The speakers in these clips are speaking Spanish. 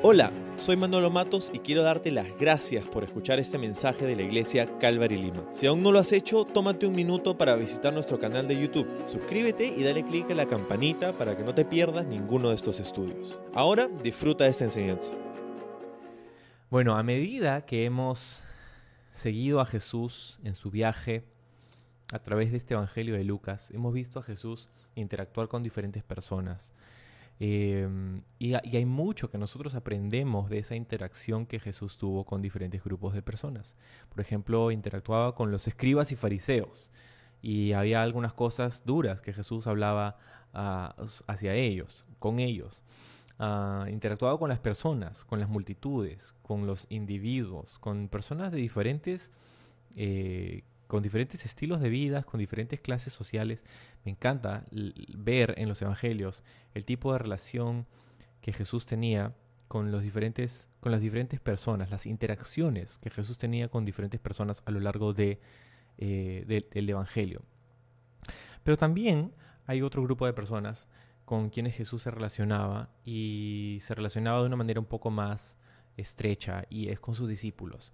Hola, soy Manolo Matos y quiero darte las gracias por escuchar este mensaje de la iglesia Calvary Lima. Si aún no lo has hecho, tómate un minuto para visitar nuestro canal de YouTube. Suscríbete y dale clic a la campanita para que no te pierdas ninguno de estos estudios. Ahora disfruta de esta enseñanza. Bueno, a medida que hemos seguido a Jesús en su viaje a través de este Evangelio de Lucas, hemos visto a Jesús interactuar con diferentes personas Em, y, hay mucho que nosotros aprendemos de esa interacción que Jesús tuvo con diferentes grupos de personas. Por ejemplo, interactuaba con los escribas y fariseos y había algunas cosas duras que Jesús hablaba ah, hacia ellos, con ellos. Ah, interactuaba con las personas, con las multitudes, con los individuos, con personas de diferentes eh, con diferentes estilos de vida, con diferentes clases sociales. Me encanta ver en los evangelios el tipo de relación que Jesús tenía con, los diferentes, con las diferentes personas, las interacciones que Jesús tenía con diferentes personas a lo largo de, eh, del evangelio. Pero también hay otro grupo de personas con quienes Jesús se relacionaba y se relacionaba de una manera un poco más estrecha y es con sus discípulos.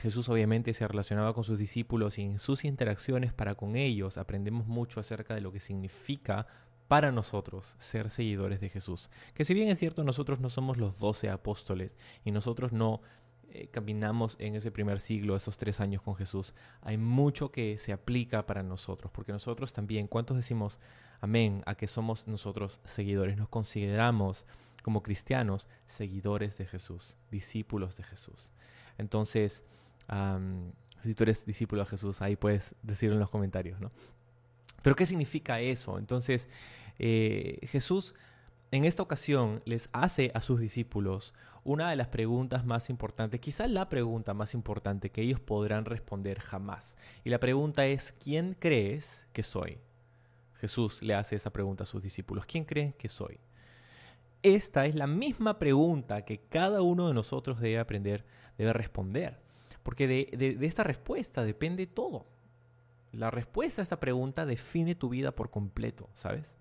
Jesús obviamente se relacionaba con sus discípulos y en sus interacciones para con ellos aprendemos mucho acerca de lo que significa para nosotros ser seguidores de Jesús. Que si bien es cierto, nosotros no somos los doce apóstoles y nosotros no eh, caminamos en ese primer siglo, esos tres años con Jesús, hay mucho que se aplica para nosotros, porque nosotros también, ¿cuántos decimos amén a que somos nosotros seguidores? Nos consideramos como cristianos seguidores de Jesús, discípulos de Jesús. Entonces, si tú eres discípulo de Jesús, ahí puedes decirlo en los comentarios, ¿no? Pero ¿qué significa eso? Entonces, eh, Jesús en esta ocasión les hace a sus discípulos una de las preguntas más importantes, quizás la pregunta más importante que ellos podrán responder jamás. Y la pregunta es, ¿quién crees que soy? Jesús le hace esa pregunta a sus discípulos, ¿quién cree que soy? Esta es la misma pregunta que cada uno de nosotros debe aprender debe responder. Porque de, esta respuesta depende todo. La respuesta a esta pregunta define tu vida por completo, ¿sabes?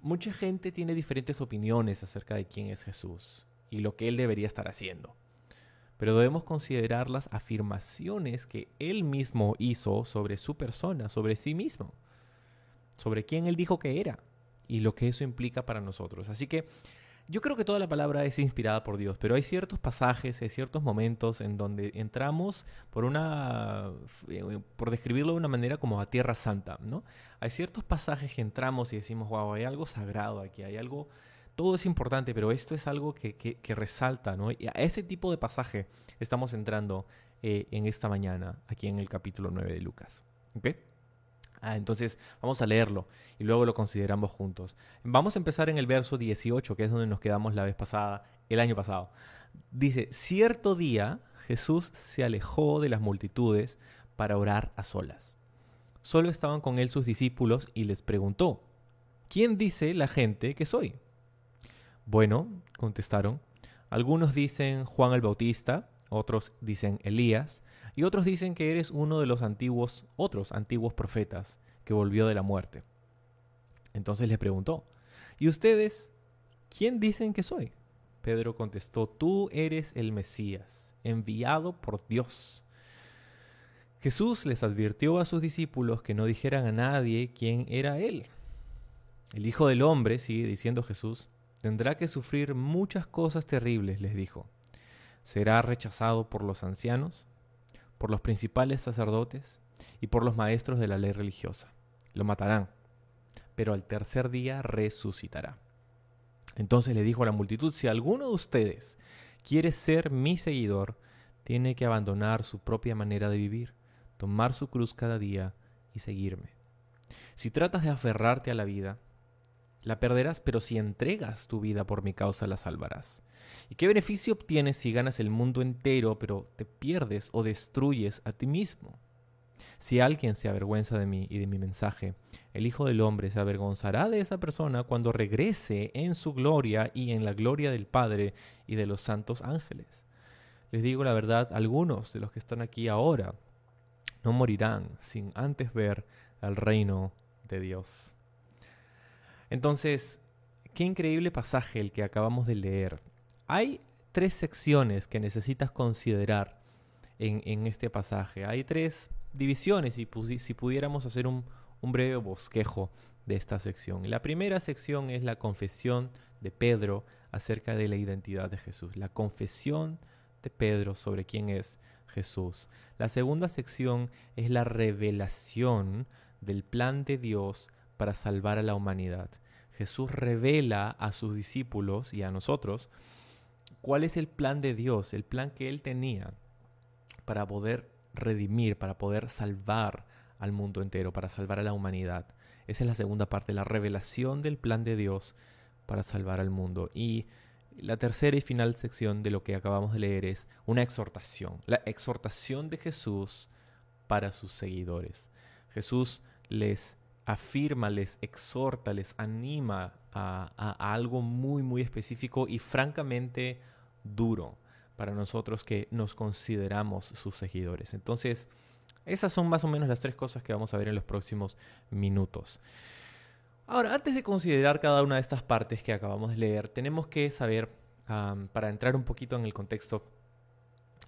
Mucha gente tiene diferentes opiniones acerca de quién es Jesús y lo que Él debería estar haciendo. Pero debemos considerar las afirmaciones que Él mismo hizo sobre su persona, sobre sí mismo, sobre quién Él dijo que era y lo que eso implica para nosotros. Así que yo creo que toda la palabra es inspirada por Dios, pero hay ciertos pasajes, hay ciertos momentos en donde entramos por una, por describirlo de una manera como a tierra santa, ¿no? Hay ciertos pasajes que entramos y decimos, wow, hay algo sagrado aquí, hay algo, todo es importante, pero esto es algo que, que, resalta, ¿no? Y a ese tipo de pasaje estamos entrando eh, en esta mañana, aquí en el capítulo 9 de Lucas, ¿ok? Ah, entonces vamos a leerlo y luego lo consideramos juntos. Vamos a empezar en el verso 18, que es donde nos quedamos la vez pasada, el año pasado. Dice, cierto día Jesús se alejó de las multitudes para orar a solas. Solo estaban con él sus discípulos y les preguntó, ¿quién dice la gente que soy? Bueno, contestaron, algunos dicen Juan el Bautista, otros dicen Elías, y otros dicen que eres uno de los antiguos, otros antiguos profetas que volvió de la muerte. Entonces le preguntó, ¿y ustedes quién dicen que soy? Pedro contestó, tú eres el Mesías, enviado por Dios. Jesús les advirtió a sus discípulos que no dijeran a nadie quién era Él. El Hijo del Hombre, sigue diciendo Jesús, tendrá que sufrir muchas cosas terribles, les dijo. Será rechazado por los ancianos, por los principales sacerdotes y por los maestros de la ley religiosa. Lo matarán, pero al tercer día resucitará. Entonces le dijo a la multitud, si alguno de ustedes quiere ser mi seguidor, tiene que abandonar su propia manera de vivir, tomar su cruz cada día y seguirme. Si tratas de aferrarte a la vida, la perderás, pero si entregas tu vida por mi causa, la salvarás. ¿Y qué beneficio obtienes si ganas el mundo entero, pero te pierdes o destruyes a ti mismo? Si alguien se avergüenza de mí y de mi mensaje, el Hijo del Hombre se avergonzará de esa persona cuando regrese en su gloria y en la gloria del Padre y de los santos ángeles. Les digo la verdad, algunos de los que están aquí ahora no morirán sin antes ver al reino de Dios. Entonces, qué increíble pasaje el que acabamos de leer. hay tres secciones que necesitas considerar en, este pasaje. Hay tres divisiones y si pudiéramos hacer un, un breve bosquejo de esta sección. La primera sección es la confesión de Pedro acerca de la identidad de Jesús, la confesión de Pedro sobre quién es Jesús. La segunda sección es la revelación del plan de Dios para salvar a la humanidad. Jesús revela a sus discípulos y a nosotros cuál es el plan de Dios, el plan que Él tenía para poder redimir, para poder salvar al mundo entero, para salvar a la humanidad. Esa es la segunda parte, la revelación del plan de Dios para salvar al mundo. Y la tercera y final sección de lo que acabamos de leer es una exhortación, la exhortación de Jesús para sus seguidores. Jesús les afirma, les exhorta, les anima a, algo muy, muy específico y francamente duro para nosotros que nos consideramos sus seguidores. Entonces, esas son más o menos las tres cosas que vamos a ver en los próximos minutos. Ahora, antes de considerar cada una de estas partes que acabamos de leer, tenemos que saber, para entrar un poquito en el contexto,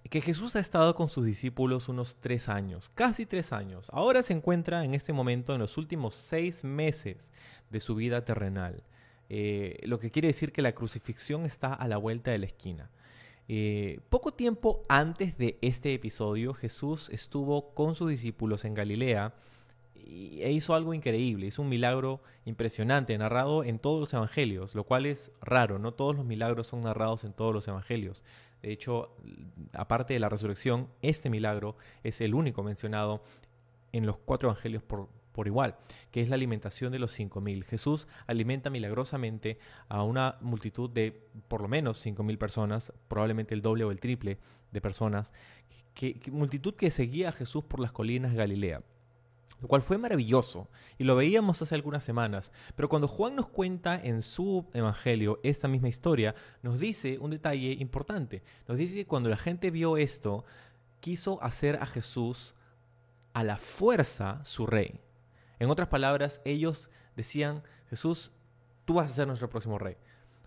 que Jesús ha estado con sus discípulos unos tres años, casi tres años. Ahora se encuentra en este momento en los últimos seis meses de su vida terrenal, eh, lo que quiere decir que la crucifixión está a la vuelta de la esquina. Eh, poco tiempo antes de este episodio, Jesús estuvo con sus discípulos en Galilea, e hizo algo increíble, hizo un milagro impresionante, narrado en todos los evangelios, lo cual es raro, no todos los milagros son narrados en todos los evangelios. De hecho, aparte de la resurrección, este milagro es el único mencionado en los cuatro evangelios por, igual, que es la alimentación de los cinco mil. Jesús alimenta milagrosamente a una multitud de por lo menos cinco mil personas, probablemente el doble o el triple de personas, que, multitud que seguía a Jesús por las colinas de Galilea lo cual fue maravilloso y lo veíamos hace algunas semanas. Pero cuando Juan nos cuenta en su evangelio esta misma historia, nos dice un detalle importante. Nos dice que cuando la gente vio esto, quiso hacer a Jesús a la fuerza su rey. En otras palabras, ellos decían, Jesús, tú vas a ser nuestro próximo rey.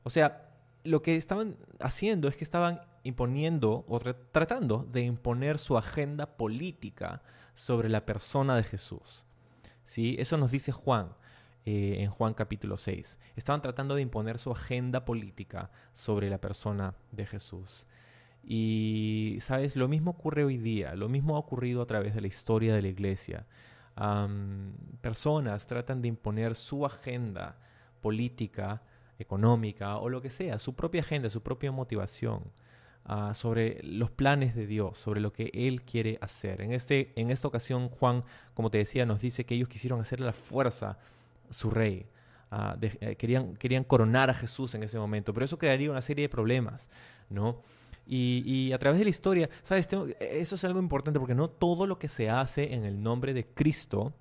O sea, lo que estaban haciendo es que estaban imponiendo o tratando de imponer su agenda política sobre la persona de Jesús. ¿Sí? Eso nos dice Juan eh, en Juan capítulo 6. Estaban tratando de imponer su agenda política sobre la persona de Jesús. Y, ¿sabes? Lo mismo ocurre hoy día, lo mismo ha ocurrido a través de la historia de la iglesia. personas tratan de imponer su agenda política, económica o lo que sea, su propia agenda, su propia motivación Ah, sobre los planes de Dios, sobre lo que Él quiere hacer. En, este, en esta ocasión, Juan, como te decía, nos dice que ellos quisieron hacer la fuerza su rey. Ah, eh, querían, querían coronar a Jesús en ese momento, pero eso crearía una serie de problemas, ¿no? Y, a través de la historia, ¿sabes? eso es algo importante porque no todo lo que se hace en el nombre de Cristo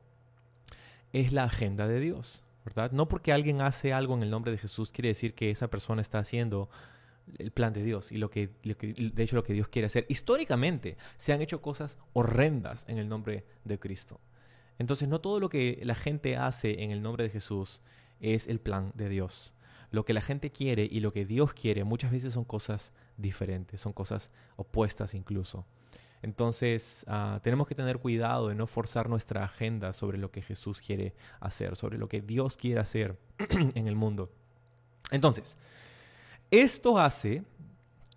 es la agenda de Dios, ¿verdad? No porque alguien hace algo en el nombre de Jesús quiere decir que esa persona está haciendo el plan de Dios y lo que, de hecho lo que Dios quiere hacer. Históricamente se han hecho cosas horrendas en el nombre de Cristo. Entonces no todo lo que la gente hace en el nombre de Jesús es el plan de Dios. Lo que la gente quiere y lo que Dios quiere muchas veces son cosas diferentes, son cosas opuestas incluso. Entonces ah, tenemos que tener cuidado de no forzar nuestra agenda sobre lo que Jesús quiere hacer, sobre lo que Dios quiere hacer en el mundo. Entonces, esto hace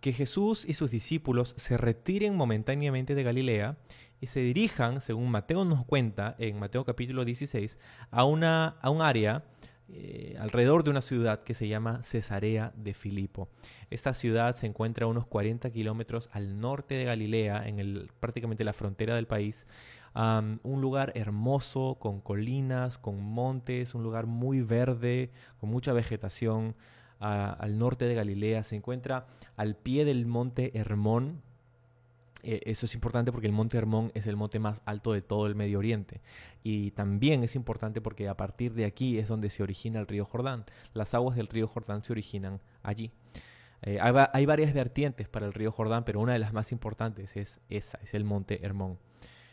que Jesús y sus discípulos se retiren momentáneamente de Galilea y se dirijan, según Mateo nos cuenta en Mateo capítulo 16, a, una, a un área eh, alrededor de una ciudad que se llama Cesarea de Filipo. Esta ciudad se encuentra a unos 40 kilómetros al norte de Galilea, en el, prácticamente la frontera del país. un lugar hermoso, con colinas, con montes, un lugar muy verde, con mucha vegetación al norte de Galilea, se encuentra al pie del monte Hermón. Eh, eso es importante porque el monte Hermón es el monte más alto de todo el Medio Oriente. Y también es importante porque a partir de aquí es donde se origina el río Jordán. Las aguas del río Jordán se originan allí. Eh, hay, varias vertientes para el río Jordán, pero una de las más importantes es esa, es el monte Hermón.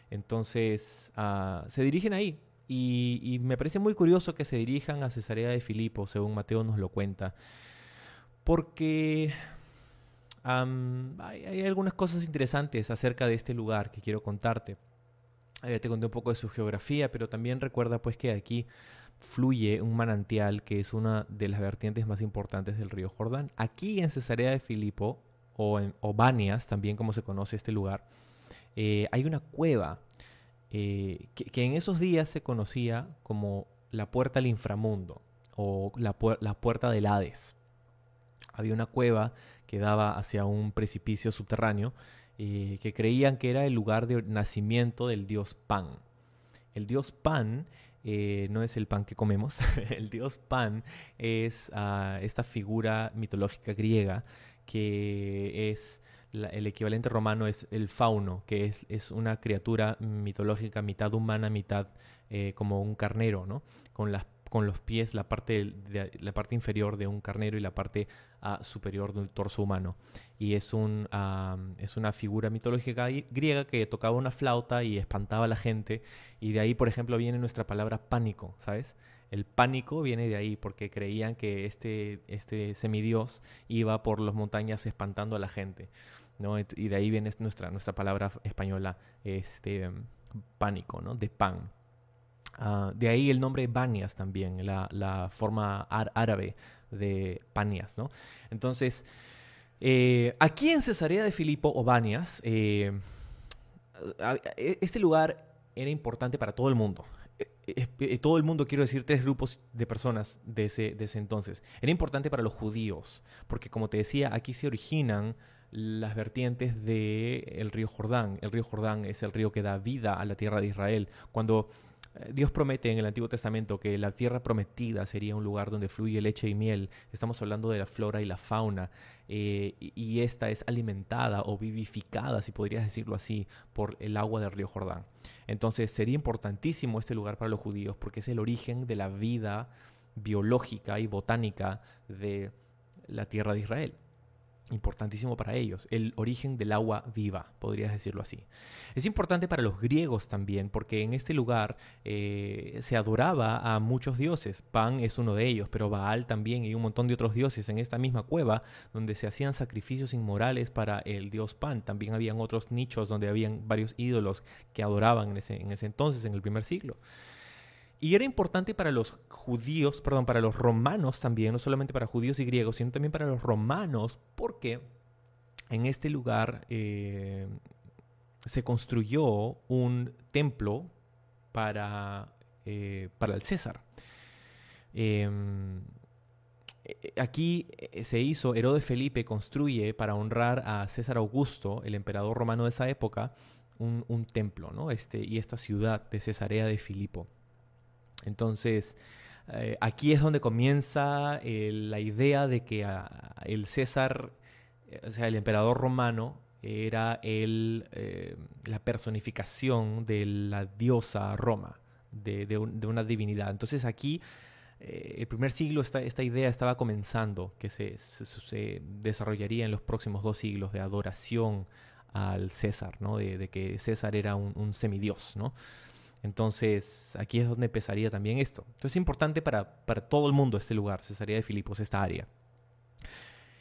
Entonces, ah, se dirigen ahí. Y, me parece muy curioso que se dirijan a Cesarea de Filipo, según Mateo nos lo cuenta. Porque hay, algunas cosas interesantes acerca de este lugar que quiero contarte. Eh, te conté un poco de su geografía, pero también recuerda pues que aquí fluye un manantial que es una de las vertientes más importantes del río Jordán. Aquí en Cesarea de Filipo, o en Obanias, también como se conoce este lugar, eh, hay una cueva eh, que, en esos días se conocía como la puerta al inframundo o la, puerta del Hades. Había una cueva que daba hacia un precipicio subterráneo eh, que creían que era el lugar de nacimiento del dios Pan. El dios Pan eh, no es el pan que comemos, el dios Pan es ah, esta figura mitológica griega que es el equivalente romano es el fauno, que es, es una criatura mitológica mitad humana, mitad eh, como un carnero, ¿no? Con las con los pies, la parte, de, la parte inferior de un carnero y la parte ah, superior del torso humano. Y es, un, es una figura mitológica griega que tocaba una flauta y espantaba a la gente. Y de ahí, por ejemplo, viene nuestra palabra pánico, ¿sabes? El pánico viene de ahí porque creían que este, este semidios iba por las montañas espantando a la gente. Y de ahí viene nuestra, nuestra palabra española, este, pánico, ¿no? De pan. Ah, de ahí el nombre Banias también, la, forma árabe de Panias, ¿no? Entonces, eh, aquí en Cesarea de Filipo o Banias, eh, e, este lugar era importante para todo el mundo. E, todo el mundo, quiero decir, tres grupos de personas de ese, de ese entonces. Era importante para los judíos, porque como te decía, aquí se originan las vertientes del río Jordán. El río Jordán es el río que da vida a la tierra de Israel. Cuando eh, Dios promete en el Antiguo Testamento que la tierra prometida sería un lugar donde fluye leche y miel. Estamos hablando de la flora y la fauna. Eh, y esta es alimentada o vivificada, si podrías decirlo así, por el agua del río Jordán. Entonces sería importantísimo este lugar para los judíos porque es el origen de la vida biológica y botánica de la tierra de Israel importantísimo para ellos, el origen del agua viva, podrías decirlo así. Es importante para los griegos también, porque en este lugar eh, se adoraba a muchos dioses. Pan es uno de ellos, pero Baal también y un montón de otros dioses en esta misma cueva, donde se hacían sacrificios inmorales para el dios Pan. También habían otros nichos donde habían varios ídolos que adoraban en ese, en ese entonces, en el primer siglo. Y era importante para los judíos, perdón, para los romanos también, no solamente para judíos y griegos, sino también para los romanos, porque en este lugar eh, se construyó un templo para, eh, para el César. Em, eh, aquí se hizo, Herodes Felipe construye para honrar a César Augusto, el emperador romano de esa época, un, templo, ¿no? Este, y esta ciudad de Cesarea de Filipo. Entonces, eh, aquí es donde comienza eh, la idea de que ah, el César, eh, o sea, el emperador romano, era el, la personificación de la diosa Roma, de, una divinidad. Entonces aquí, el primer siglo, esta, esta, idea estaba comenzando, que se, se, desarrollaría en los próximos dos siglos de adoración al César, ¿no? de, que César era un, un semidios, ¿no? Entonces, aquí es donde empezaría también esto. Entonces, es importante para, todo el mundo este lugar, Cesarea de Filipos, esta área.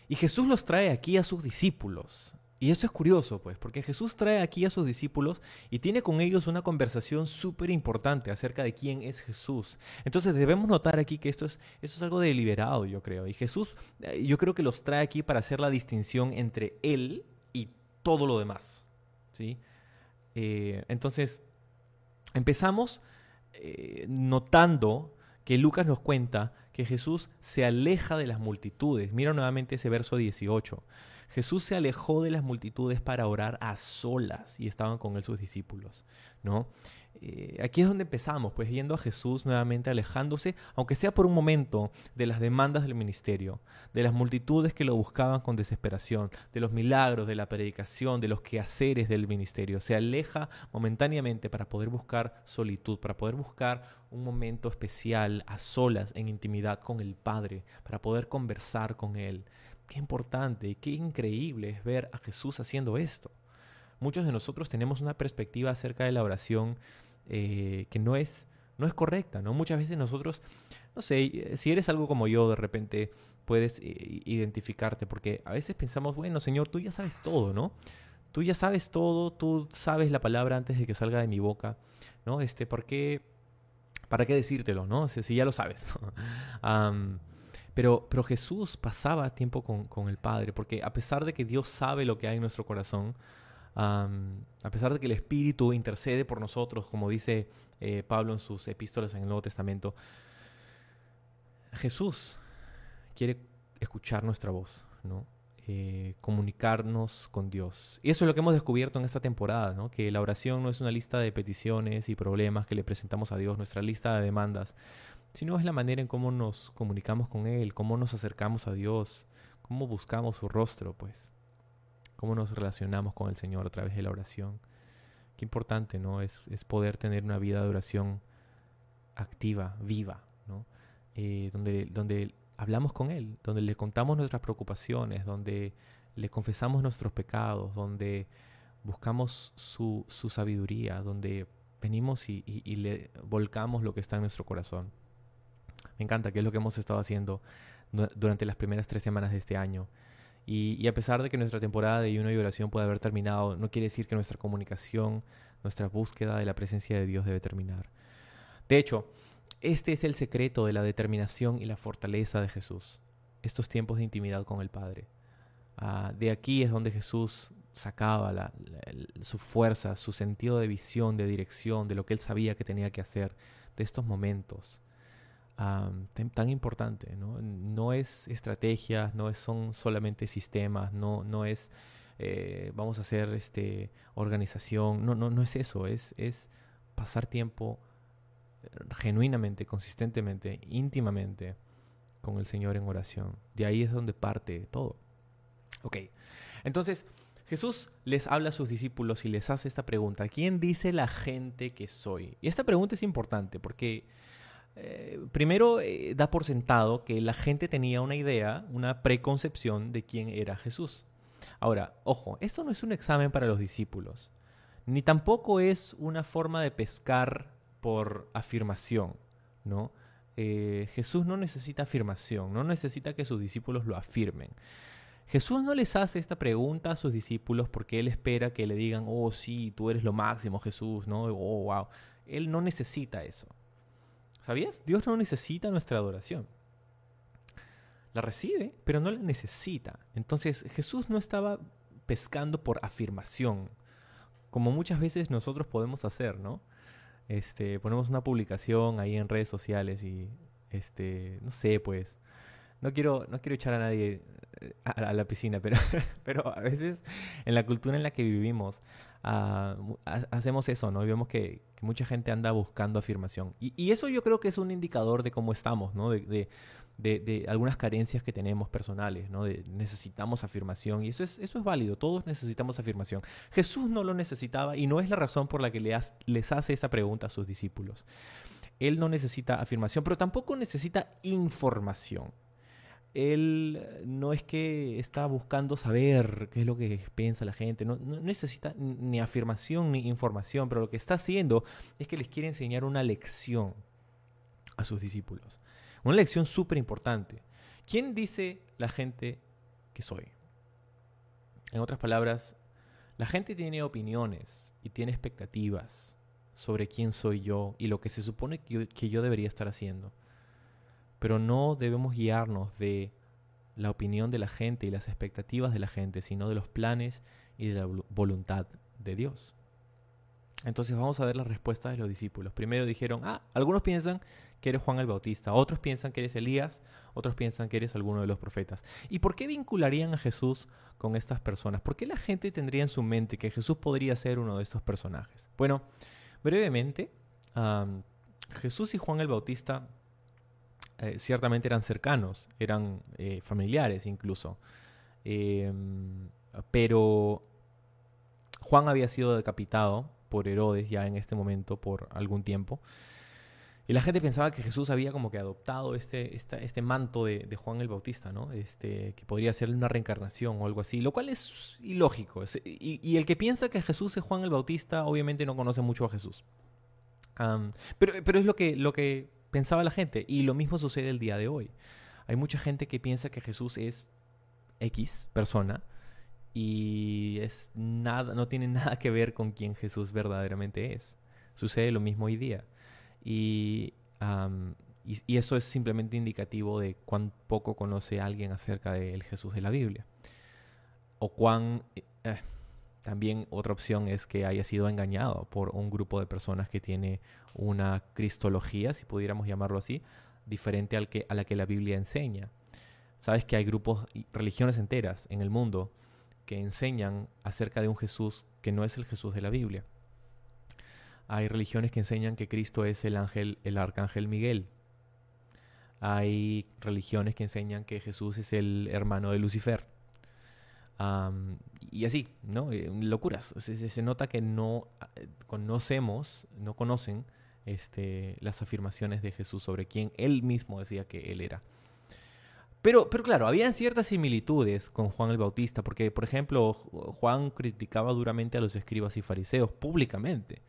Y Jesús los trae aquí a sus discípulos. Y esto es curioso, pues, porque Jesús trae aquí a sus discípulos y tiene con ellos una conversación súper importante acerca de quién es Jesús. Entonces debemos notar aquí que esto es, esto es algo deliberado, yo creo. Y Jesús, eh, yo creo que los trae aquí para hacer la distinción entre Él y todo lo demás. ¿sí? Eh, entonces, Empezamos eh, notando que Lucas nos cuenta que Jesús se aleja de las multitudes. Mira nuevamente ese verso 18. Jesús se alejó de las multitudes para orar a solas y estaban con él sus discípulos, ¿no? Eh, aquí es donde empezamos, pues viendo a Jesús nuevamente alejándose, aunque sea por un momento, de las demandas del ministerio, de las multitudes que lo buscaban con desesperación, de los milagros, de la predicación, de los quehaceres del ministerio. Se aleja momentáneamente para poder buscar solitud, para poder buscar un momento especial a solas, en intimidad con el Padre, para poder conversar con Él. Qué importante y qué increíble es ver a Jesús haciendo esto. Muchos de nosotros tenemos una perspectiva acerca de la oración eh, que no es, no es correcta, ¿no? Muchas veces nosotros, no sé, si eres algo como yo, de repente puedes eh, identificarte, porque a veces pensamos, bueno, Señor, tú ya sabes todo, ¿no? Tú ya sabes todo, tú sabes la palabra antes de que salga de mi boca, ¿no? Este, ¿por qué, ¿Para qué decírtelo, no? Si, ya lo sabes. pero, pero Jesús pasaba tiempo con, el Padre, porque a pesar de que Dios sabe lo que hay en nuestro corazón, a pesar de que el Espíritu intercede por nosotros, como dice eh, Pablo en sus epístolas en el Nuevo Testamento, Jesús quiere escuchar nuestra voz, ¿no? Eh, comunicarnos con Dios. Y eso es lo que hemos descubierto en esta temporada, ¿no? que la oración no es una lista de peticiones y problemas que le presentamos a Dios, nuestra lista de demandas, sino es la manera en cómo nos comunicamos con Él, cómo nos acercamos a Dios, cómo buscamos su rostro, pues, cómo nos relacionamos con el Señor a través de la oración. Qué importante, ¿no? Es, poder tener una vida de oración activa, viva, ¿no? Eh, donde, donde hablamos con Él, donde le contamos nuestras preocupaciones, donde le confesamos nuestros pecados, donde buscamos su, sabiduría, donde venimos y, le volcamos lo que está en nuestro corazón. Me encanta, que es lo que hemos estado haciendo durante las primeras tres semanas de este año. Y, a pesar de que nuestra temporada de ayuno y oración puede haber terminado, no quiere decir que nuestra comunicación, nuestra búsqueda de la presencia de Dios debe terminar. De hecho, este es el secreto de la determinación y la fortaleza de Jesús, estos tiempos de intimidad con el Padre. Ah, de aquí es donde Jesús sacaba su fuerza, su sentido de visión, de dirección, de lo que él sabía que tenía que hacer, de estos momentos ah, tan, importante. ¿no? es estrategia, no son solamente sistemas, no, no es eh, vamos a hacer este, organización, no, no, no es eso, es, es pasar tiempo genuinamente, consistentemente, íntimamente con el Señor en oración. De ahí es donde parte todo. Ok, entonces Jesús les habla a sus discípulos y les hace esta pregunta, ¿quién dice la gente que soy? Y esta pregunta es importante porque eh, primero eh, da por sentado que la gente tenía una idea, una preconcepción de quién era Jesús. Ahora, ojo, esto no es un examen para los discípulos, ni tampoco es una forma de pescar por afirmación. Eh, Jesús no necesita afirmación, no necesita que sus discípulos lo afirmen. Jesús no les hace esta pregunta a sus discípulos porque Él espera que le digan, oh sí, tú eres lo máximo Jesús, ¿no? Oh, wow. Él no necesita eso. ¿Sabías? Dios no necesita nuestra adoración. La recibe, pero no la necesita. Entonces Jesús no estaba pescando por afirmación, como muchas veces nosotros podemos hacer, ¿no? este, ponemos una publicación ahí en redes sociales y, este, no sé, pues, no quiero, no quiero echar a nadie eh, a, la piscina, pero, pero a veces en la cultura en la que vivimos hacemos eso, ¿no? Y vemos que, mucha gente anda buscando afirmación. Y, eso yo creo que es un indicador de cómo estamos, ¿no? de, algunas carencias que tenemos personales, ¿no? Necesitamos afirmación y eso es, válido, todos necesitamos afirmación. Jesús no lo necesitaba y no es la razón por la que les hace esa pregunta a sus discípulos. Él no necesita afirmación, pero tampoco necesita información. Él no es que está buscando saber qué es lo que piensa la gente, no, no, necesita ni afirmación ni información, pero lo que está haciendo es que les quiere enseñar una lección a sus discípulos. Una lección súper importante. ¿Quién dice la gente que soy? En otras palabras, la gente tiene opiniones y tiene expectativas sobre quién soy yo y lo que se supone que yo, debería estar haciendo. Pero no debemos guiarnos de la opinión de la gente y las expectativas de la gente, sino de los planes y de la voluntad de Dios. Entonces vamos a ver las respuestas de los discípulos. Primero dijeron, ah, algunos piensan que eres Juan el Bautista, otros piensan que eres Elías, otros piensan que eres alguno de los profetas. ¿Y por qué vincularían a Jesús con estas personas? ¿Por qué la gente tendría en su mente que Jesús podría ser uno de estos personajes? Bueno, brevemente, Jesús y Juan el Bautista eh, ciertamente eran cercanos, eran eh, familiares incluso. Em, pero Juan había sido decapitado por Herodes ya en este momento por algún tiempo. Y la gente pensaba que Jesús había como que adoptado este, este manto de, Juan el Bautista, ¿no? Este, que podría ser una reencarnación o algo así, lo cual es ilógico. y, el que piensa que Jesús es Juan el Bautista, obviamente no conoce mucho a Jesús. pero, pero es lo que, lo que pensaba la gente, y lo mismo sucede el día de hoy. Hay mucha gente que piensa que Jesús es X persona y es nada, no tiene nada que ver con quien Jesús verdaderamente es. Sucede lo mismo hoy día. Y, y, eso es simplemente indicativo de cuán poco conoce alguien acerca del Jesús de la Biblia. O cuán... Eh, también otra opción es que haya sido engañado por un grupo de personas que tiene una cristología, si pudiéramos llamarlo así, diferente al que, a la que la Biblia enseña. Sabes que hay grupos, religiones enteras en el mundo que enseñan acerca de un Jesús que no es el Jesús de la Biblia. Hay religiones que enseñan que Cristo es el ángel, el arcángel Miguel. Hay religiones que enseñan que Jesús es el hermano de Lucifer. Y así, ¿no? Eh, locuras. Se, nota que no eh, conocemos, no conocen este, las afirmaciones de Jesús sobre quién él mismo decía que él era. Pero, pero claro, había ciertas similitudes con Juan el Bautista, porque, por ejemplo, Juan criticaba duramente a los escribas y fariseos públicamente.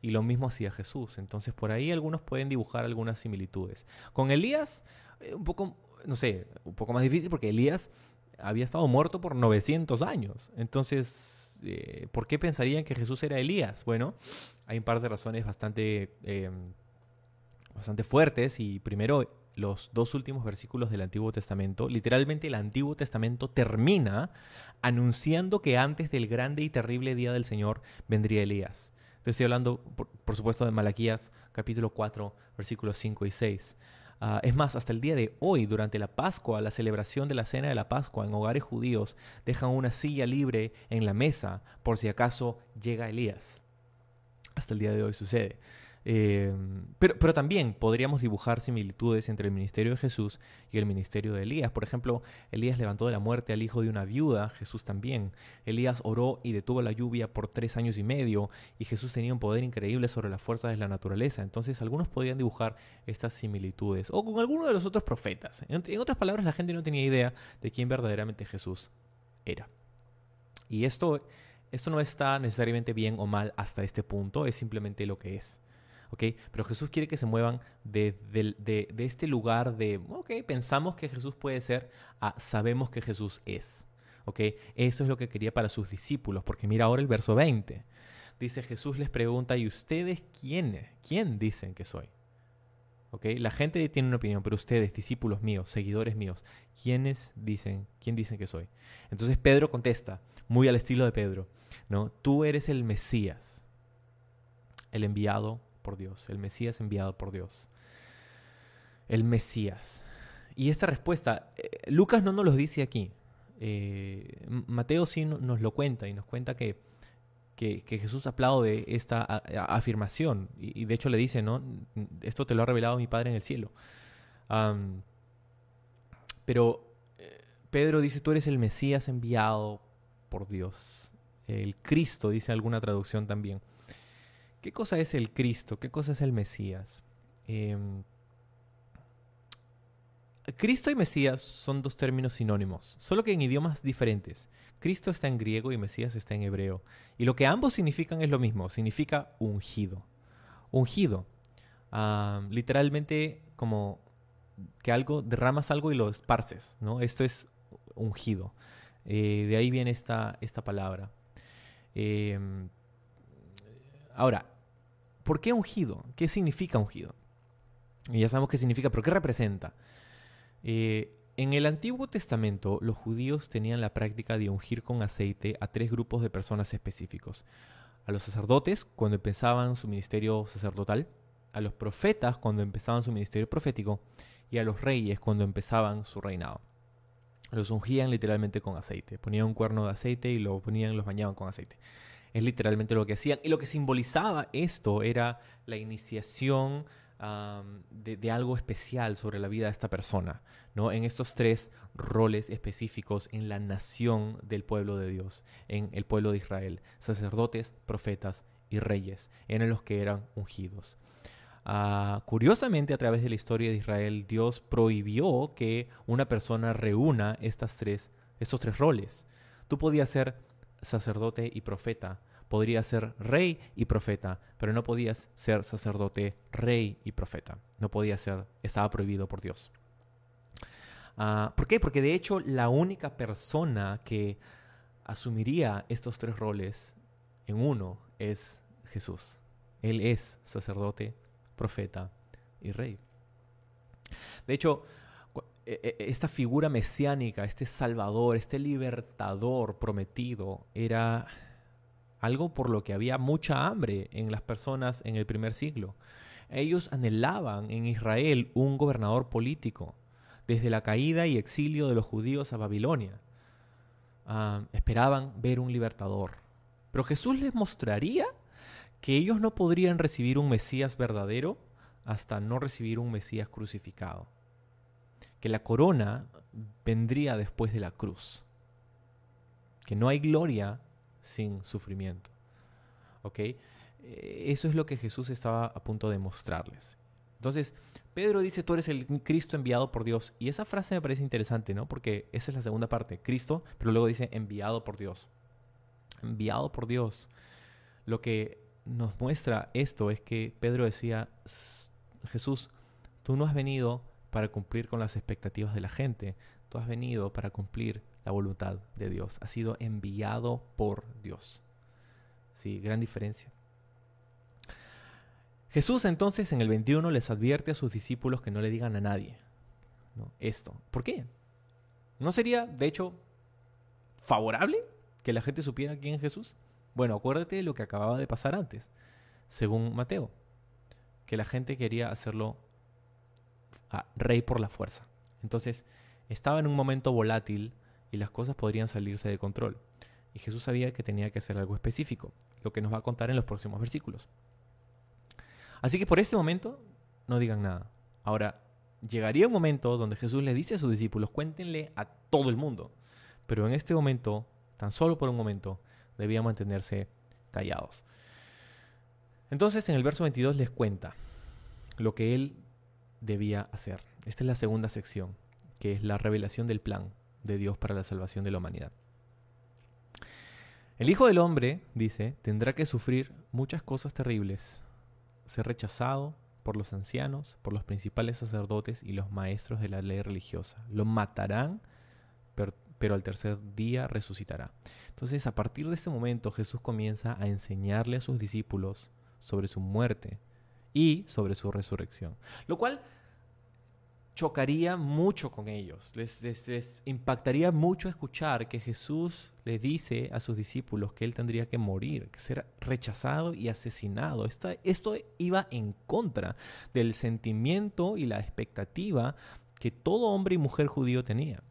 Y lo mismo hacía Jesús. Entonces, por ahí algunos pueden dibujar algunas similitudes. Con Elías, eh, un poco, no sé, un poco más difícil, porque Elías había estado muerto por 900 años. Entonces, eh, ¿por qué pensarían que Jesús era Elías? Bueno, hay un par de razones bastante, em, bastante fuertes. Y primero, los dos últimos versículos del Antiguo Testamento, literalmente el Antiguo Testamento termina anunciando que antes del grande y terrible día del Señor vendría Elías. Estoy hablando, por, supuesto, de Malaquías capítulo 4, versículos 5 y 6. Ah, es más, hasta el día de hoy, durante la Pascua, la celebración de la cena de la Pascua en hogares judíos, dejan una silla libre en la mesa por si acaso llega Elías. Hasta el día de hoy sucede. Eh, pero, también podríamos dibujar similitudes entre el ministerio de Jesús y el ministerio de Elías. Por ejemplo, Elías levantó de la muerte al hijo de una viuda, Jesús también. Elías oró y detuvo la lluvia por tres años y medio, y Jesús tenía un poder increíble sobre las fuerzas de la naturaleza. Entonces, algunos podrían dibujar estas similitudes, o con alguno de los otros profetas. En, en otras palabras, la gente no tenía idea de quién verdaderamente Jesús era. Y esto, esto no está necesariamente bien o mal hasta este punto, es simplemente lo que es. Pero Jesús quiere que se muevan de, este lugar de, ok, pensamos que Jesús puede ser, a sabemos que Jesús es, ¿ok? Eso es lo que quería para sus discípulos, porque mira ahora el verso 20. Dice Jesús les pregunta, ¿y ustedes quiénes? ¿Quién dicen que soy? ¿Ok? La gente tiene una opinión, pero ustedes, discípulos míos, seguidores míos, ¿quiénes dicen, quién dicen que soy? Entonces Pedro contesta, muy al estilo de Pedro, ¿no? Tú eres el Mesías, el enviado Dios, el Mesías enviado por Dios. El Mesías. Y esta respuesta, eh, Lucas no nos lo dice aquí. Eh, Mateo sí nos lo cuenta y nos cuenta que, que, Jesús aplaude esta afirmación. Y, de hecho le dice, ¿no? Esto te lo ha revelado mi Padre en el cielo. pero eh, Pedro dice, tú eres el Mesías enviado por Dios. El Cristo, dice alguna traducción también. ¿Qué cosa es el Cristo? ¿Qué cosa es el Mesías? Em, Cristo y Mesías son dos términos sinónimos, solo que en idiomas diferentes. Cristo está en griego y Mesías está en hebreo. Y lo que ambos significan es lo mismo, significa ungido. Ungido. literalmente como que algo, derramas algo y lo esparces, ¿no? Esto es ungido. Eh, de ahí viene esta, esta palabra. Em, Ahora, ¿por qué ungido? ¿Qué significa ungido? Y ya sabemos qué significa, pero ¿qué representa? Eh, en el Antiguo Testamento, los judíos tenían la práctica de ungir con aceite a tres grupos de personas específicos. A los sacerdotes, cuando empezaban su ministerio sacerdotal, a los profetas, cuando empezaban su ministerio profético, y a los reyes, cuando empezaban su reinado. Los ungían literalmente con aceite. Ponían un cuerno de aceite y lo ponían, los bañaban con aceite. Es literalmente lo que hacían. Y lo que simbolizaba esto era la iniciación de, algo especial sobre la vida de esta persona, ¿no? En estos tres roles específicos en la nación del pueblo de Dios, en el pueblo de Israel, sacerdotes, profetas y reyes, eran los que eran ungidos. Ah, curiosamente, a través de la historia de Israel, Dios prohibió que una persona reúna tres, estos tres roles. Tú podías ser sacerdote y profeta. Podrías ser rey y profeta, pero no podías ser sacerdote, rey y profeta. No podía ser, estaba prohibido por Dios. Ah, ¿Por qué? Porque de hecho la única persona que asumiría estos tres roles en uno es Jesús. Él es sacerdote, profeta y rey. De hecho, esta figura mesiánica, este salvador, este libertador prometido, era algo por lo que había mucha hambre en las personas en el primer siglo. Ellos anhelaban en Israel un gobernador político, desde la caída y exilio de los judíos a Babilonia. Ah, esperaban ver un libertador. Pero Jesús les mostraría que ellos no podrían recibir un Mesías verdadero hasta no recibir un Mesías crucificado. Que la corona vendría después de la cruz. Que no hay gloria sin sufrimiento. ¿Ok? Eh, eso es lo que Jesús estaba a punto de mostrarles. Entonces, Pedro dice, tú eres el Cristo enviado por Dios. Y esa frase me parece interesante, ¿no? Porque esa es la segunda parte, Cristo, pero luego dice enviado por Dios. Enviado por Dios. Lo que nos muestra esto es que Pedro decía, Jesús, tú no has venido para cumplir con las expectativas de la gente, tú has venido para cumplir la voluntad de Dios, has sido enviado por Dios. Sí, gran diferencia. Jesús entonces en el 21 les advierte a sus discípulos que no le digan a nadie esto. ¿Por qué? ¿No sería, de hecho, favorable que la gente supiera quién es Jesús? Bueno, acuérdate de lo que acababa de pasar antes, según Mateo, que la gente quería hacerlo a rey por la fuerza. Entonces, estaba en un momento volátil y las cosas podrían salirse de control. Y Jesús sabía que tenía que hacer algo específico, lo que nos va a contar en los próximos versículos. Así que por este momento, no digan nada. Ahora, llegaría un momento donde Jesús le dice a sus discípulos, cuéntenle a todo el mundo. Pero en este momento, tan solo por un momento, debían mantenerse callados. Entonces en el verso 22 les cuenta lo que él debía hacer. Esta es la segunda sección, que es la revelación del plan de Dios para la salvación de la humanidad. El Hijo del Hombre, dice, tendrá que sufrir muchas cosas terribles, ser rechazado por los ancianos, por los principales sacerdotes y los maestros de la ley religiosa. Lo matarán pero al tercer día resucitará. Entonces, a partir de este momento, Jesús comienza a enseñarle a sus discípulos sobre su muerte y sobre su resurrección. Lo cual chocaría mucho con ellos, les, impactaría mucho escuchar que Jesús le dice a sus discípulos que él tendría que morir, que ser rechazado y asesinado. esto iba en contra del sentimiento y la expectativa que todo hombre y mujer judío tenía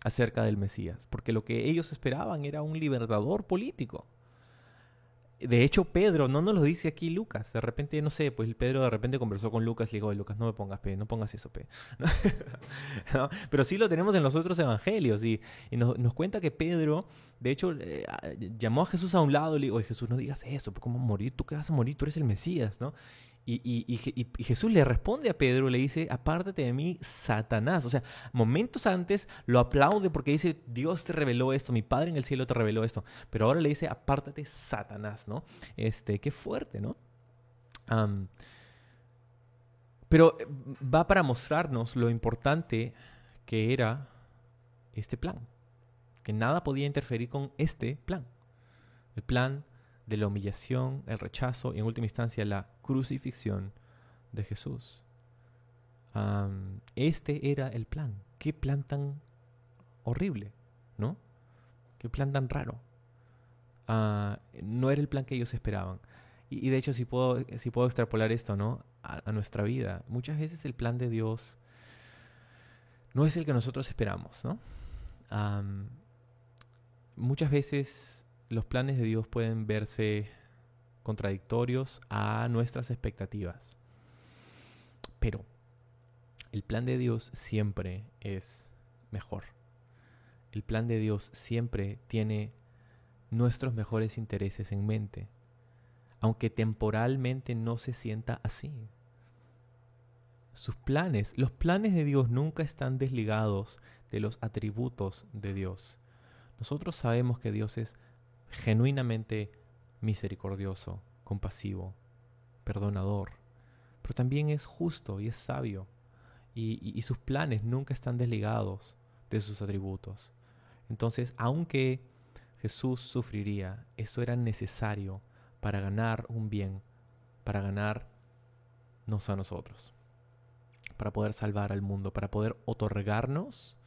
acerca del Mesías, porque lo que ellos esperaban era un libertador político. De hecho, Pedro no nos lo dice aquí Lucas. De repente, no sé, pues Pedro de repente conversó con Lucas y le dijo, Lucas, no me pongas P, no pongas eso P. Pero sí lo tenemos en los otros evangelios y, nos, cuenta que Pedro, de hecho, llamó a Jesús a un lado y le dijo, Jesús, no digas eso, ¿cómo morir? ¿Tú qué vas a morir? Tú eres el Mesías, ¿no? Y, Jesús le responde a Pedro, le dice, apártate de mí, Satanás. O sea, momentos antes lo aplaude porque dice, Dios te reveló esto, mi Padre en el cielo te reveló esto. Pero ahora le dice, apártate, Satanás, ¿no? Este, qué fuerte, ¿no? pero eh, va para mostrarnos lo importante que era este plan. Que nada podía interferir con este plan. El plan de la humillación, el rechazo y en última instancia la crucifixión de Jesús. este era el plan. Qué plan tan horrible, ¿no? Qué plan tan raro. Ah, no era el plan que ellos esperaban. Y, de hecho, si puedo, si puedo extrapolar esto, ¿no? A, nuestra vida. Muchas veces el plan de Dios no es el que nosotros esperamos, ¿no? muchas veces los planes de Dios pueden verse contradictorios a nuestras expectativas. Pero el plan de Dios siempre es mejor. El plan de Dios siempre tiene nuestros mejores intereses en mente, aunque temporalmente no se sienta así. Sus planes, los planes de Dios nunca están desligados de los atributos de Dios. Nosotros sabemos que Dios es genuinamente misericordioso, compasivo, perdonador, pero también es justo y es sabio. y, sus planes nunca están desligados de sus atributos. Entonces, aunque Jesús sufriría, esto era necesario para ganar un bien, para ganarnos a nosotros, para poder salvar al mundo, para poder otorgarnos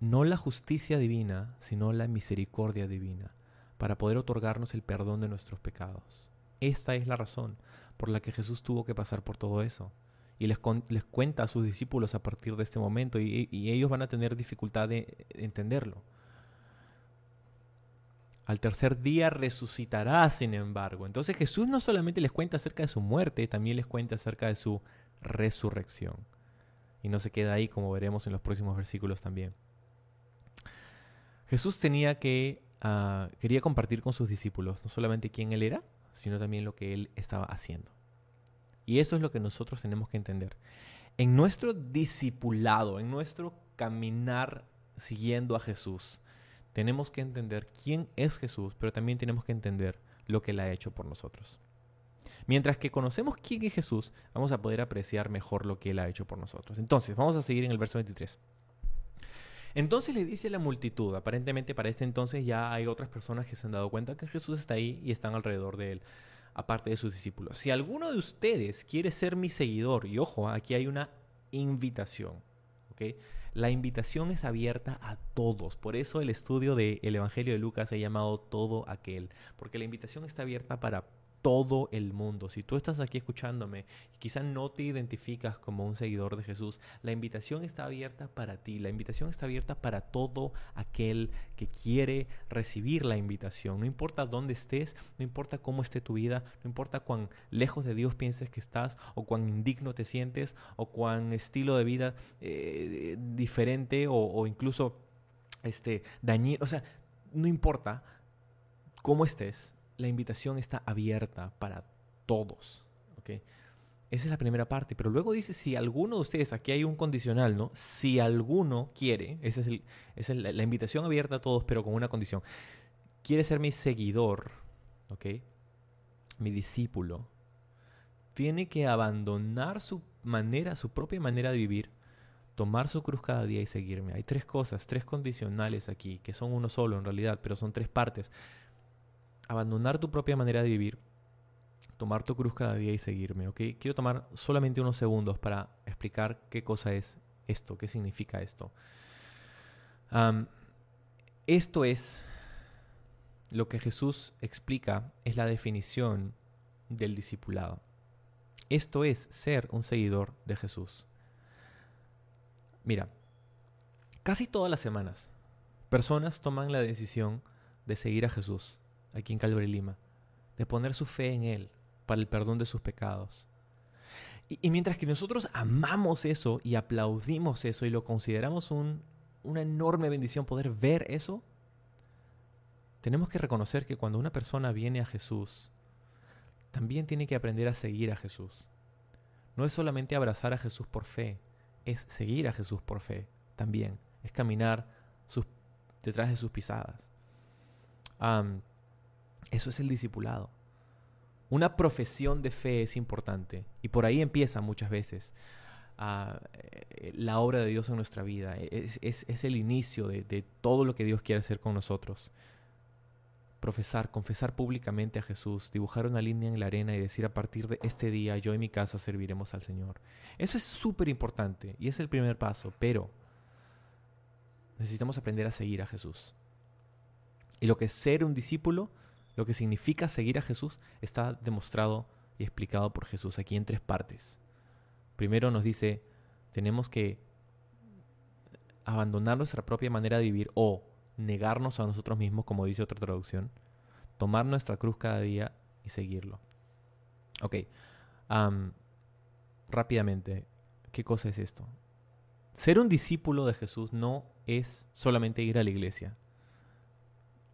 no la justicia divina, sino la misericordia divina, para poder otorgarnos el perdón de nuestros pecados. Esta es la razón por la que Jesús tuvo que pasar por todo eso. Y les, les cuenta a sus discípulos a partir de este momento y, ellos van a tener dificultad de entenderlo. Al tercer día resucitará, sin embargo. Entonces Jesús no solamente les cuenta acerca de su muerte, también les cuenta acerca de su resurrección. Y no se queda ahí, como veremos en los próximos versículos también. Jesús tenía que, ah, quería compartir con sus discípulos no solamente quién Él era, sino también lo que Él estaba haciendo. Y eso es lo que nosotros tenemos que entender. En nuestro discipulado, en nuestro caminar siguiendo a Jesús, tenemos que entender quién es Jesús, pero también tenemos que entender lo que Él ha hecho por nosotros. Mientras que conocemos quién es Jesús, vamos a poder apreciar mejor lo que Él ha hecho por nosotros. Entonces, vamos a seguir en el verso 23. Entonces le dice la multitud, aparentemente para este entonces ya hay otras personas que se han dado cuenta que Jesús está ahí y están alrededor de él, aparte de sus discípulos. Si alguno de ustedes quiere ser mi seguidor, y ojo, aquí hay una invitación, ¿ok? La invitación es abierta a todos. Por eso el estudio del Evangelio de Lucas se ha llamado Todo aquel. Porque la invitación está abierta para todo el mundo. Si tú estás aquí escuchándome y quizá no te identificas como un seguidor de Jesús, la invitación está abierta para ti, la invitación está abierta para todo aquel que quiere recibir la invitación. No importa dónde estés, no importa cómo esté tu vida, no importa cuán lejos de Dios pienses que estás o cuán indigno te sientes o cuán estilo de vida eh, diferente o, incluso este, dañino. O sea, no importa cómo estés, la invitación está abierta para todos. ¿okay? Esa es la primera parte. Pero luego dice, si alguno de ustedes, aquí hay un condicional, ¿no? Si alguno quiere, esa es, es la invitación abierta a todos, pero con una condición. Quiere ser mi seguidor, ¿ok? Mi discípulo. Tiene que abandonar su manera, su propia manera de vivir, tomar su cruz cada día y seguirme. Hay tres cosas, tres condicionales aquí, que son uno solo en realidad, pero son tres partes abandonar tu propia manera de vivir, tomar tu cruz cada día y seguirme, ¿ok? Quiero tomar solamente unos segundos para explicar qué cosa es esto, qué significa esto. esto es lo que Jesús explica, es la definición del discipulado. Esto es ser un seguidor de Jesús. Mira, casi todas las semanas, personas toman la decisión de seguir a Jesús aquí en Calvary Lima, de poner su fe en Él para el perdón de sus pecados. Y, mientras que nosotros amamos eso y aplaudimos eso y lo consideramos una enorme bendición poder ver eso, tenemos que reconocer que cuando una persona viene a Jesús, también tiene que aprender a seguir a Jesús. No es solamente abrazar a Jesús por fe, es seguir a Jesús por fe también. Es caminar detrás de sus pisadas. Eso es el discipulado. Una profesión de fe es importante y por ahí empieza muchas veces ah, eh, la obra de Dios en nuestra vida. Es, el inicio de, de, todo lo que Dios quiere hacer con nosotros. Profesar, confesar públicamente a Jesús, dibujar una línea en la arena y decir a partir de este día yo y mi casa serviremos al Señor. Eso es súper importante y es el primer paso, pero necesitamos aprender a seguir a Jesús. Y lo que es ser un discípulo lo que significa seguir a Jesús está demostrado y explicado por Jesús aquí en tres partes. Primero nos dice, tenemos que abandonar nuestra propia manera de vivir o negarnos a nosotros mismos, como dice otra traducción, tomar nuestra cruz cada día y seguirlo. Ok, rápidamente, ¿qué cosa es esto? Ser un discípulo de Jesús no es solamente ir a la iglesia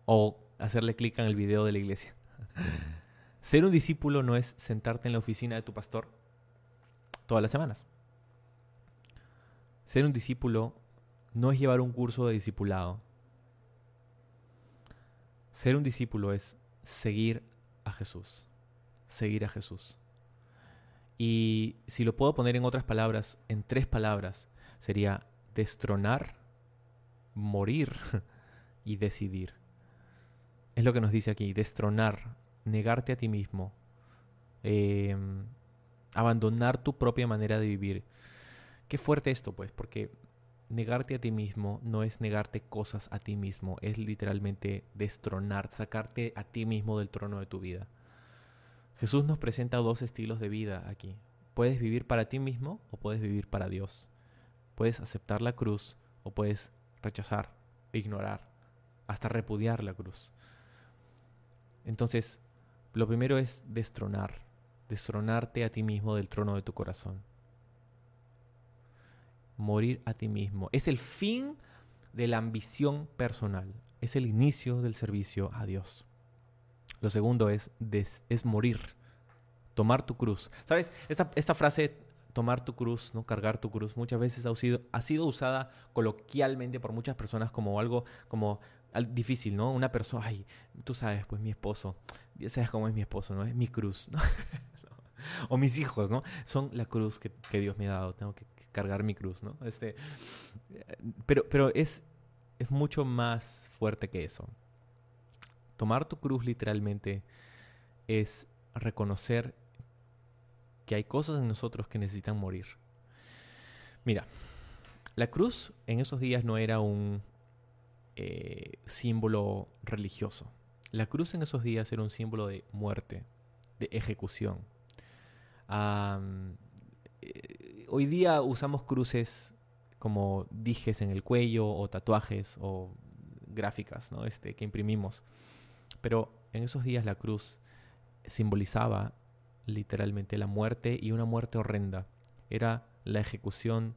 o hacerle clic en el video de la iglesia. Ser un discípulo no es sentarte en la oficina de tu pastor todas las semanas. Ser un discípulo no es llevar un curso de discipulado. Ser un discípulo es seguir a Jesús. Seguir a Jesús. Y si lo puedo poner en otras palabras, en tres palabras, sería destronar, morir y decidir. Es lo que nos dice aquí, destronar, negarte a ti mismo, em, abandonar tu propia manera de vivir. Qué fuerte esto, pues, porque negarte a ti mismo no es negarte cosas a ti mismo, es literalmente destronar, sacarte a ti mismo del trono de tu vida. Jesús nos presenta dos estilos de vida aquí. Puedes vivir para ti mismo o puedes vivir para Dios. Puedes aceptar la cruz o puedes rechazar, ignorar, hasta repudiar la cruz. Entonces, lo primero es destronar, destronarte a ti mismo del trono de tu corazón. Morir a ti mismo. Es el fin de la ambición personal. Es el inicio del servicio a Dios. Lo segundo es, es morir, tomar tu cruz. ¿Sabes? Esta, esta, frase, tomar tu cruz, ¿no? cargar tu cruz, muchas veces ha sido, ha sido usada coloquialmente por muchas personas como algo como difícil, ¿no? Una persona, ay, tú sabes, pues mi esposo, ya sabes cómo es mi esposo, ¿no? Es mi cruz, ¿no? o mis hijos, ¿no? Son la cruz que, Dios me ha dado, tengo que cargar mi cruz, ¿no? Este, pero pero es, es mucho más fuerte que eso. Tomar tu cruz literalmente es reconocer que hay cosas en nosotros que necesitan morir. Mira, la cruz en esos días no era un eh, símbolo religioso. La cruz en esos días era un símbolo de muerte, de ejecución. Eh, hoy día usamos cruces como dijes en el cuello o tatuajes o gráficas ¿no? este, que imprimimos. Pero en esos días la cruz simbolizaba literalmente la muerte y una muerte horrenda. Era la ejecución,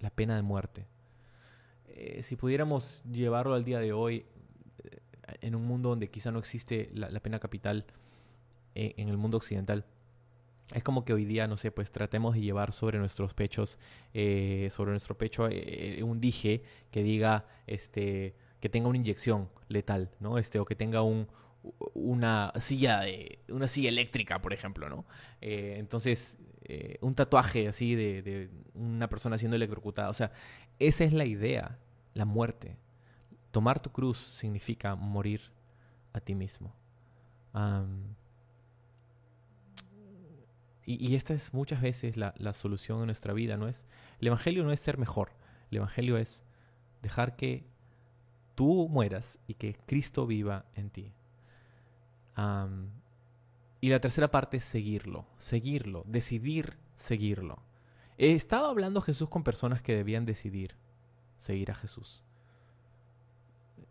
la pena de muerte. Eh, si pudiéramos llevarlo al día de hoy, eh, en un mundo donde quizá no existe la, pena capital, eh, en el mundo occidental, es como que hoy día, no sé, pues tratemos de llevar sobre nuestros pechos, sobre nuestro pecho, un dije que diga, este, que tenga una inyección letal, ¿no? Este, o que tenga un, una silla de una silla eléctrica, por ejemplo, ¿no? Eh, entonces, eh, un tatuaje así de, de, una persona siendo electrocutada. O sea, esa es la idea, la muerte. Tomar tu cruz significa morir a ti mismo. y, esta es muchas veces la, la solución en nuestra vida, ¿no es? El Evangelio no es ser mejor. El Evangelio es dejar que tú mueras y que Cristo viva en ti. Y la tercera parte es seguirlo, seguirlo, decidir seguirlo. Estaba hablando Jesús con personas que debían decidir seguir a Jesús.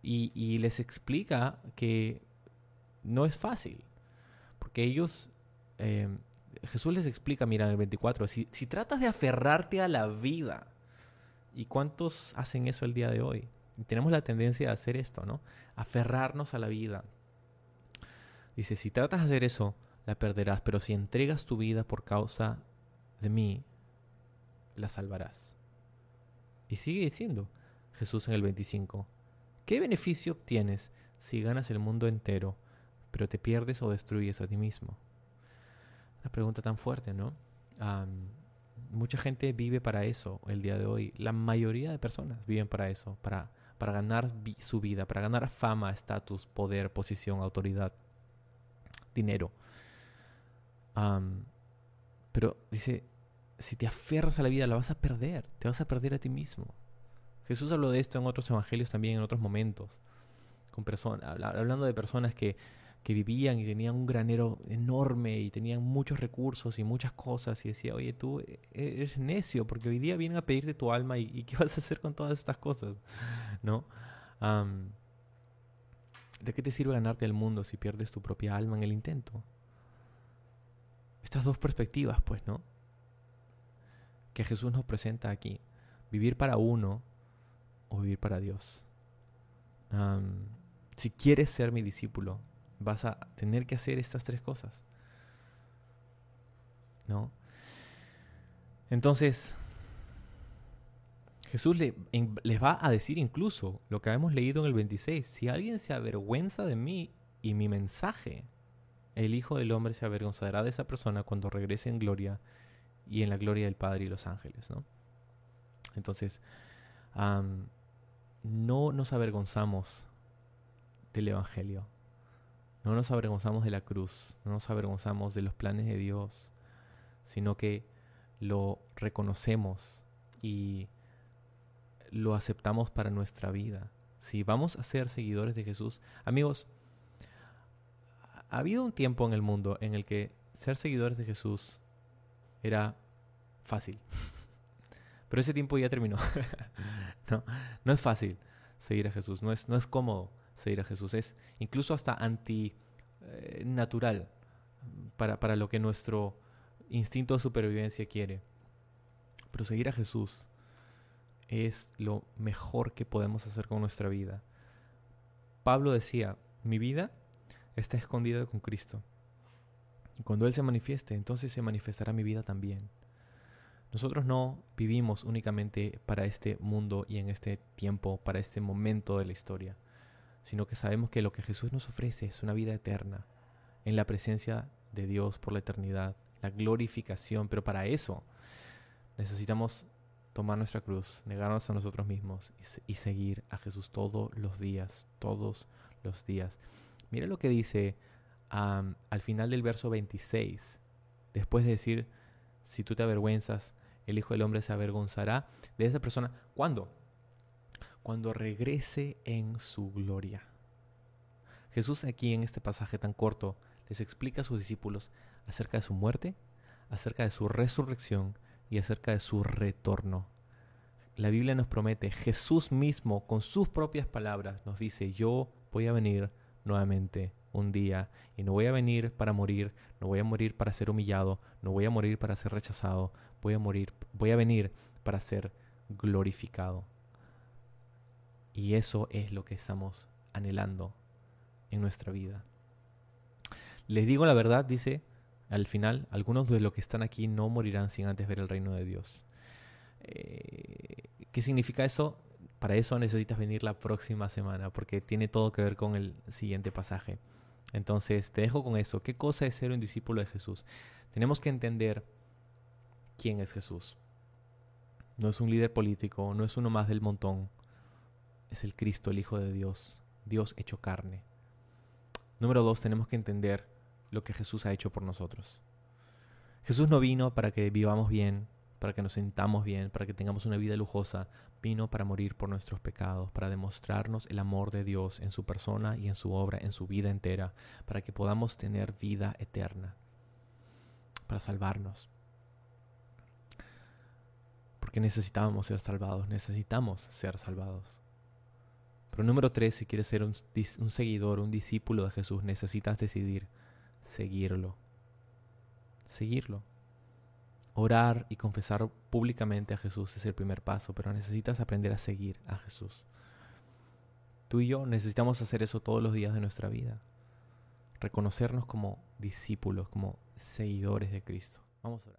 Y, les explica que no es fácil, porque ellos, em, Jesús les explica, mira, en el 24, si, si tratas de aferrarte a la vida, ¿y cuántos hacen eso el día de hoy? tenemos la tendencia de hacer esto, ¿no? Aferrarnos a la vida. Dice, si tratas de hacer eso, la perderás, pero si entregas tu vida por causa de mí, la salvarás. Y sigue diciendo Jesús en el 25, ¿qué beneficio obtienes si ganas el mundo entero, pero te pierdes o destruyes a ti mismo? Una pregunta tan fuerte, ¿no? mucha gente vive para eso el día de hoy. La mayoría de personas viven para eso, para para ganar su vida, para ganar fama, estatus, poder, posición, autoridad, dinero. pero dice, si te aferras a la vida, la vas a perder, te vas a perder a ti mismo. Jesús habló de esto en otros evangelios también, en otros momentos, con personas, hablando de personas que que vivían y tenían un granero enorme y tenían muchos recursos y muchas cosas y decía, oye, tú e-, eres necio porque hoy día vienen a pedirte tu alma y, ¿qué vas a hacer con todas estas cosas? ¿No? ¿De qué te sirve ganarte el mundo si pierdes tu propia alma en el intento? Estas dos perspectivas, pues, ¿no? Que Jesús nos presenta aquí. Vivir para uno o vivir para Dios. si quieres ser mi discípulo, vas a tener que hacer estas tres cosas. ¿No? Entonces, Jesús les va a decir incluso lo que hemos leído en el 26, si alguien se avergüenza de mí y mi mensaje, El Hijo del Hombre se avergonzará de esa persona cuando regrese en gloria y en la gloria del Padre y los ángeles, ¿no? Entonces, no nos avergonzamos del Evangelio. No nos avergonzamos de la cruz, no nos avergonzamos de los planes de Dios, sino que lo reconocemos y lo aceptamos para nuestra vida. Si vamos a ser seguidores de Jesús, amigos, ha habido un tiempo en el mundo en el que ser seguidores de Jesús era fácil. Pero ese tiempo ya terminó. no, no es fácil seguir a Jesús, no es, no es cómodo seguir a Jesús, es incluso hasta antinatural eh, para, para lo que nuestro instinto de supervivencia quiere. Pero seguir a Jesús es lo mejor que podemos hacer con nuestra vida. Pablo decía, mi vida está escondida con Cristo. Y cuando Él se manifieste, entonces se manifestará mi vida también. Nosotros no vivimos únicamente para este mundo y en este tiempo, para este momento de la historia, sino que sabemos que lo que Jesús nos ofrece es una vida eterna, en la presencia de Dios por la eternidad, la glorificación, pero para eso necesitamos tomar nuestra cruz, negarnos a nosotros mismos y, seguir a Jesús todos los días, todos los días. Mira lo que dice al final del verso 26, después de decir, si tú te avergüenzas, el Hijo del Hombre se avergonzará de esa persona. ¿Cuándo? Cuando regrese en su gloria. Jesús aquí en este pasaje tan corto les explica a sus discípulos acerca de su muerte, acerca de su resurrección y acerca de su retorno. La Biblia nos promete, Jesús mismo con sus propias palabras nos dice, yo voy a venir nuevamente un día y no voy a venir para morir, no voy a morir para ser humillado, no voy a morir para ser rechazado, voy a morir, voy a venir para ser glorificado. Y eso es lo que estamos anhelando en nuestra vida. Les digo la verdad, dice al final, algunos de los que están aquí no morirán sin antes ver el reino de Dios. Eh, ¿Qué significa eso? Para eso necesitas venir la próxima semana, porque tiene todo que ver con el siguiente pasaje. Entonces, te dejo con eso. ¿Qué cosa es ser un discípulo de Jesús? Tenemos que entender quién es Jesús. No es un líder político, no es uno más del montón. Es el Cristo, el Hijo de Dios, Dios hecho carne. Número dos, tenemos que entender lo que Jesús ha hecho por nosotros. Jesús no vino para que vivamos bien, para que nos sentamos bien, para que tengamos una vida lujosa, vino para morir por nuestros pecados, para demostrarnos el amor de Dios en su persona y en su obra, en su vida entera, para que podamos tener vida eterna, para salvarnos. Porque necesitábamos ser salvados, necesitamos ser salvados. Pero número tres, si quieres ser un, un seguidor, un discípulo de Jesús, necesitas decidir seguirlo. Seguirlo. Orar y confesar públicamente a Jesús es el primer paso, pero necesitas aprender a seguir a Jesús. Tú y yo necesitamos hacer eso todos los días de nuestra vida. Reconocernos como discípulos, como seguidores de Cristo. Vamos a orar.